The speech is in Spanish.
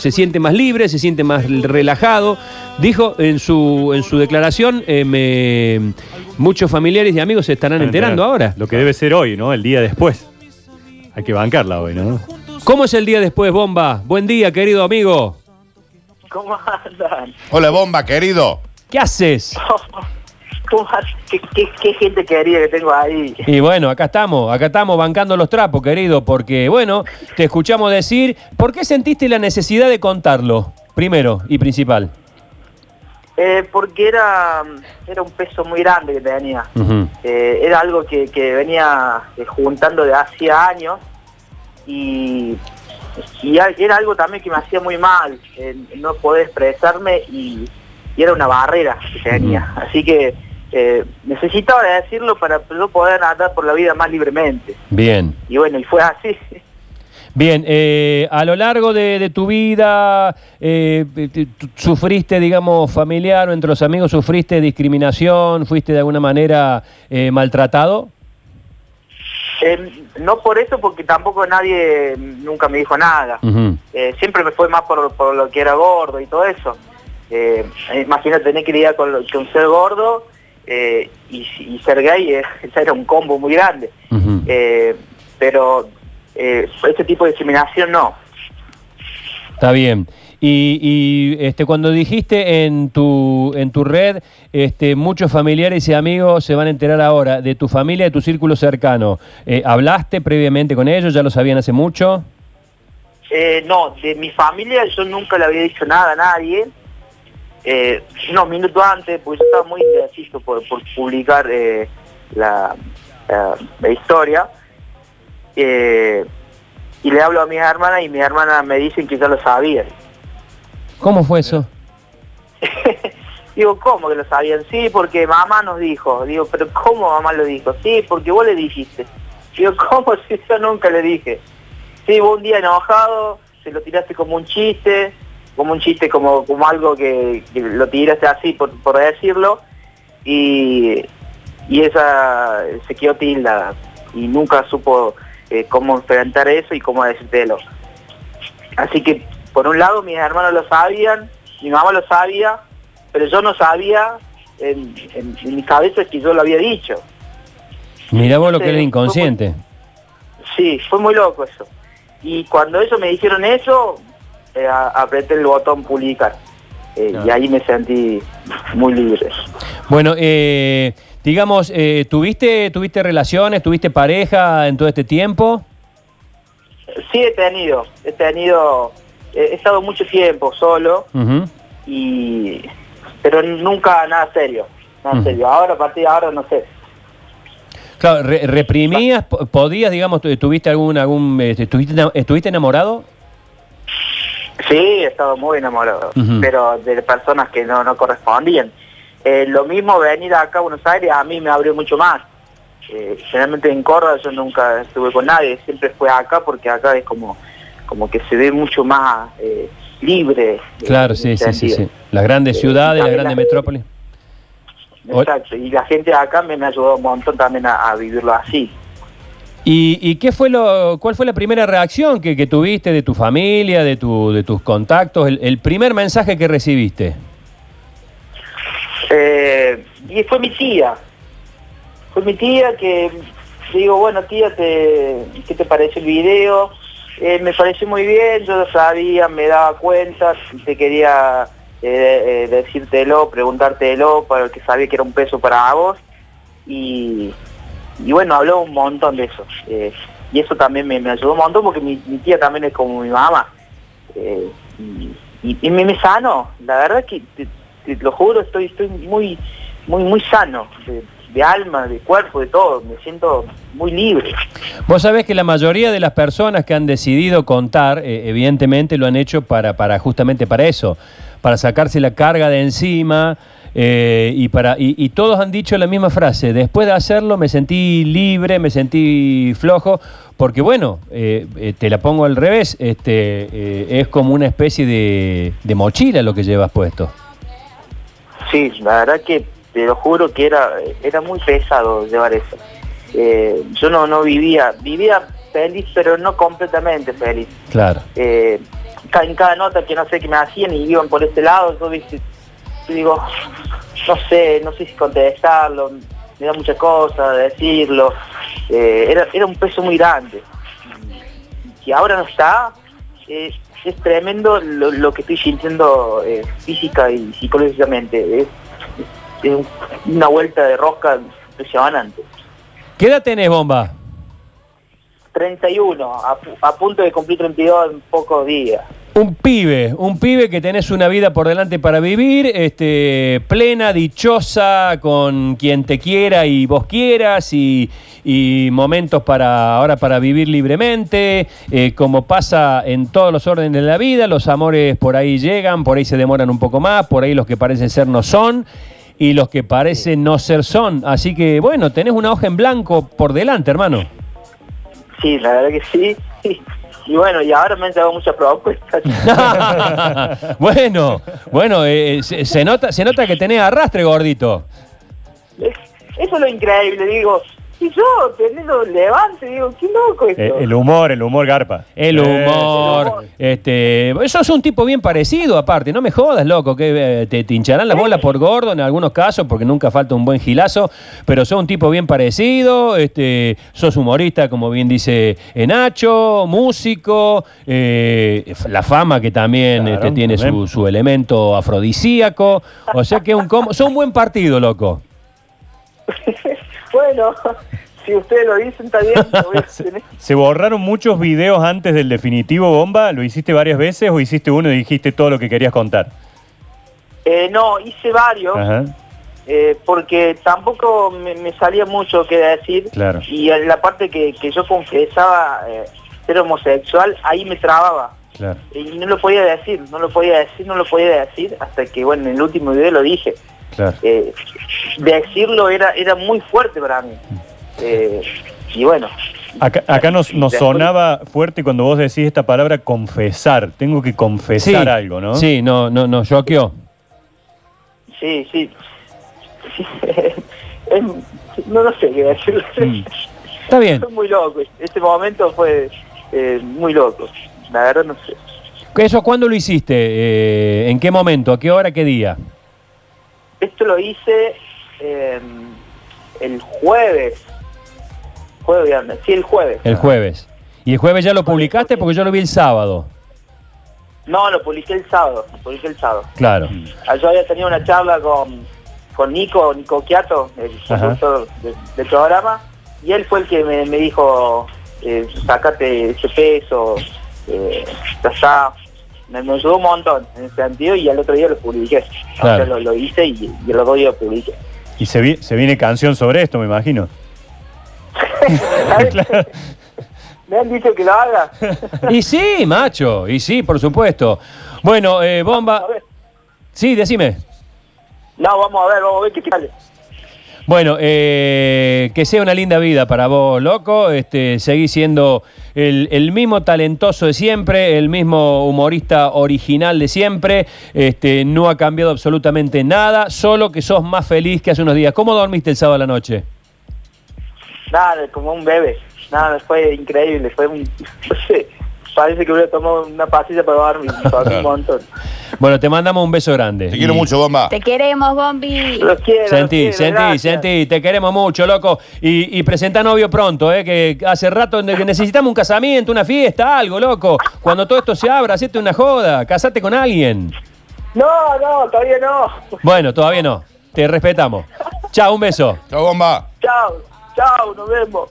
se siente más libre, se siente más relajado. Dijo en su, en su declaración, eh, me- muchos familiares y amigos se estarán enterando ahora. Lo que debe ser hoy, ¿no? El día después. Hay que bancarla hoy, ¿no? ¿Cómo es el día después, Bomba? Buen día, querido amigo. ¿Cómo andan? Hola, bomba, querido. ¿Qué haces? ¿Qué, qué, qué gente querida que tengo ahí. Y bueno, acá estamos, acá estamos bancando los trapos, querido, porque bueno, te escuchamos decir, ¿por qué sentiste la necesidad de contarlo? Primero y principal. Eh, porque era, era un peso muy grande que tenía. Eh, era algo que, que venía eh, juntando de hacía años y, era algo también que me hacía muy mal, eh, no poder expresarme y, y era una barrera que tenía. Así que eh, necesitaba decirlo para no poder andar por la vida más libremente. Bien. Y bueno, y fue así. Bien, eh, a lo largo de, de tu vida, eh, ¿sufriste, digamos, familiar o entre los amigos, sufriste discriminación? ¿Fuiste de alguna manera maltratado? Eh, no por eso, porque tampoco nadie nunca me dijo nada. Siempre me fue más por, por lo que era gordo y todo eso. Imagínate tener que lidiar con, con ser gordo eh, y, y ser gay, ese era un combo muy grande. Eh, pero eh, ese tipo de discriminación no. Está bien. Y, y, este, cuando dijiste en tu, en tu red, este, muchos familiares y amigos se van a enterar ahora de tu familia, de tu círculo cercano. Eh, ¿Hablaste previamente con ellos? ¿Ya lo sabían hace mucho? Eh, no, de mi familia yo nunca le había dicho nada a nadie. Eh, unos minutos antes, pues yo estaba muy indeciso por, por publicar eh, la historia. Eh, y le hablo a mis hermanas y mis hermanas me dicen que ya lo sabían. ¿Cómo fue eso? Digo, ¿cómo que lo sabían? Sí, porque mamá nos dijo. Digo, ¿pero cómo mamá lo dijo? Sí, porque vos le dijiste. Digo, ¿cómo si yo nunca le dije? Sí, vos un día enojado, se lo tiraste como un chiste, como un chiste, como, como algo que, que lo tiraste así por, por decirlo, y, y esa se quedó tilda y nunca supo eh, cómo enfrentar eso y cómo decírtelo. Así que, por un lado, mis hermanos lo sabían, mi mamá lo sabía, pero yo no sabía, en, en- en mi cabeza es que yo lo había dicho. Mirá vos lo que era fue inconsciente. Sí, fue muy loco eso. Y cuando ellos me dijeron eso, eh, apreté el botón publicar. Eh, Y ahí me sentí muy libre. Bueno, eh, digamos, eh, ¿tuviste, ¿tuviste relaciones, tuviste pareja en todo este tiempo? Sí he tenido, he tenido, he estado mucho tiempo solo, y pero nunca nada serio, nada serio. Ahora, a partir de ahora, no sé. Claro, re- ¿reprimías? po- ¿Podías, digamos, tu- tuviste algún, algún este, estuviste enamorado? Sí, he estado muy enamorado, pero de personas que no, no correspondían. Eh, lo mismo venir acá a Buenos Aires a mí me abrió mucho más. Eh, generalmente en Córdoba yo nunca estuve con nadie, siempre fue acá porque acá es como, como que se ve mucho más eh, libre. eh, Claro, sí, sí, sí, sí. Las grandes ciudades, las grandes la- metrópolis. Ol- Exacto, y la gente de acá me, me ayudó un montón también a, a vivirlo así. ¿Y, qué fue lo, cuál fue la primera reacción que, tuviste de tu familia, de, tu, de tus contactos, el, el primer mensaje que recibiste? Eh, y fue mi tía. Fue mi tía que digo, bueno tía, te, ¿qué te parece el video? Eh, me pareció muy bien, yo lo sabía, me daba cuenta, te quería eh, eh, decírtelo, preguntártelo, para que sabía que era un peso para vos. Y, y bueno, habló un montón de eso. Eh, y eso también me, ayudó un montón porque mi, tía también es como mi mamá. Eh, y, y- me, sano, la verdad que te, te lo juro, estoy, estoy muy, muy, muy sano, de, de alma, de cuerpo, de todo, me siento muy libre. Vos sabés que la mayoría de las personas que han decidido contar, eh, evidentemente lo han hecho para, para justamente para eso, para sacarse la carga de encima. Eh, y, para, y, y todos han dicho la misma frase, después de hacerlo me sentí libre, me sentí flojo, porque bueno, eh, eh, te la pongo al revés, este, eh, es como una especie de, de mochila lo que llevas puesto. Sí, la verdad que te lo juro que era, era muy pesado llevar eso. Eh, yo no, no vivía, vivía feliz, pero no completamente feliz. Claro. Eh, en cada nota que no sé qué me hacían y iban por ese lado, yo yo digo, no sé, no sé si contestarlo, me da mucha cosa decirlo, eh, era, era un peso muy grande. Y ahora no está, eh, es tremendo lo, lo que estoy sintiendo eh, física y psicológicamente, es, es un- una vuelta de rosca impresionante. ¿Qué edad tenés, Bomba? 31, a, a punto de cumplir 32 en pocos días. Un pibe, un pibe que tenés una vida por delante para vivir, este, plena, dichosa, con quien te quiera y vos quieras, y, momentos para ahora para vivir libremente, eh, como pasa en todos los órdenes de la vida, los amores por ahí llegan, por ahí se demoran un poco más, por ahí los que parecen ser no son, y los que parecen no ser son. Así que bueno, tenés una hoja en blanco por delante, hermano. Sí, la verdad que sí. Y bueno, y ahora me han llegado muchas propuestas. bueno, bueno, eh, se, se nota, se nota que tenés arrastre, gordito. Es- Eso es lo increíble, digo. Y yo teniendo levante, digo, qué loco esto. Eh, el humor, el humor garpa. El Eh, humor, humor. este, eso es un tipo bien parecido aparte, no me jodas, loco, que eh, te, te hincharán la bola por gordo en algunos casos, porque nunca falta un buen gilazo, pero sos un tipo bien parecido, este, sos humorista, como bien dice Nacho, músico, eh, la fama que también Claro, este, tiene su, elemento afrodisíaco, o sea que es un sos un buen partido, loco. Bueno, si ustedes lo dicen, está bien. lo voy a tener. ¿Se borraron muchos videos antes del definitivo bomba? ¿Lo hiciste varias veces o hiciste uno y dijiste todo lo que querías contar? Eh, no, hice varios, Ajá. eh, porque tampoco me, me salía mucho que decir. Claro. Y en la parte que, que yo confesaba eh, ser homosexual, ahí me trababa. Claro. Y no lo podía decir, no lo podía decir, no lo podía decir, hasta que, bueno, en el último video lo dije. Claro. Eh, decirlo era, era muy fuerte para mí. Eh, y bueno. Acá, acá nos, nos Después- sonaba fuerte cuando vos decís esta palabra confesar. Tengo que confesar algo, ¿no? Sí, no, no, no, choqueó. Sí, sí. Sí, no, no sé qué decir. Mm. Está bien. Fue muy loco. Este momento fue eh, muy loco. La verdad no sé. ¿Eso cuándo lo hiciste? Eh, ¿En qué momento? ¿A qué hora? ¿Qué día? Esto lo hice eh, el jueves. Jueves, viernes. Sí, el jueves. El jueves. ¿Y el jueves ya lo publicaste? Porque yo lo vi el sábado. No, lo publiqué el sábado. Lo publiqué el sábado. Claro. Ah, Yo había tenido una charla con, con Nico, Nico Quiato, el de- del programa, y él fue el que me, me dijo, eh, sacate ese peso, eh, ya está. Me, me ayudó un montón en ese sentido y al otro día lo publiqué. O Claro. sea, lo, lo hice y, y el otro día lo publiqué. Y se, vi- se viene canción sobre esto, me imagino. Me han dicho que lo haga. Y sí, macho. Y sí, por supuesto. Bueno, eh, Bomba. Sí, decime. No, vamos a ver, vamos a ver qué sale. Bueno, eh, que sea una linda vida para vos, loco. Este, seguís siendo el, el mismo talentoso de siempre, el mismo humorista original de siempre. Este, no ha cambiado absolutamente nada, solo que sos más feliz que hace unos días. ¿Cómo dormiste el sábado a la noche? Nada, como un bebé. Nada, fue increíble. Fue un. Parece que hubiera tomado una pastilla para dormir. Un montón. Bueno, te mandamos un beso grande. Te quiero Y- mucho, bomba. Te queremos, Bombi. Los quiero. los Sentí, quiero, sentí, gracias. sentí, te queremos mucho, loco. Y, y presenta novio pronto, ¿eh? que hace rato que necesitamos un casamiento, una fiesta, algo, loco. Cuando todo esto se abra, hacete una joda, casate con alguien. No, no, todavía no. Bueno, todavía no, te respetamos. Chao, un beso. Chao, bomba. Chao, chao, nos vemos.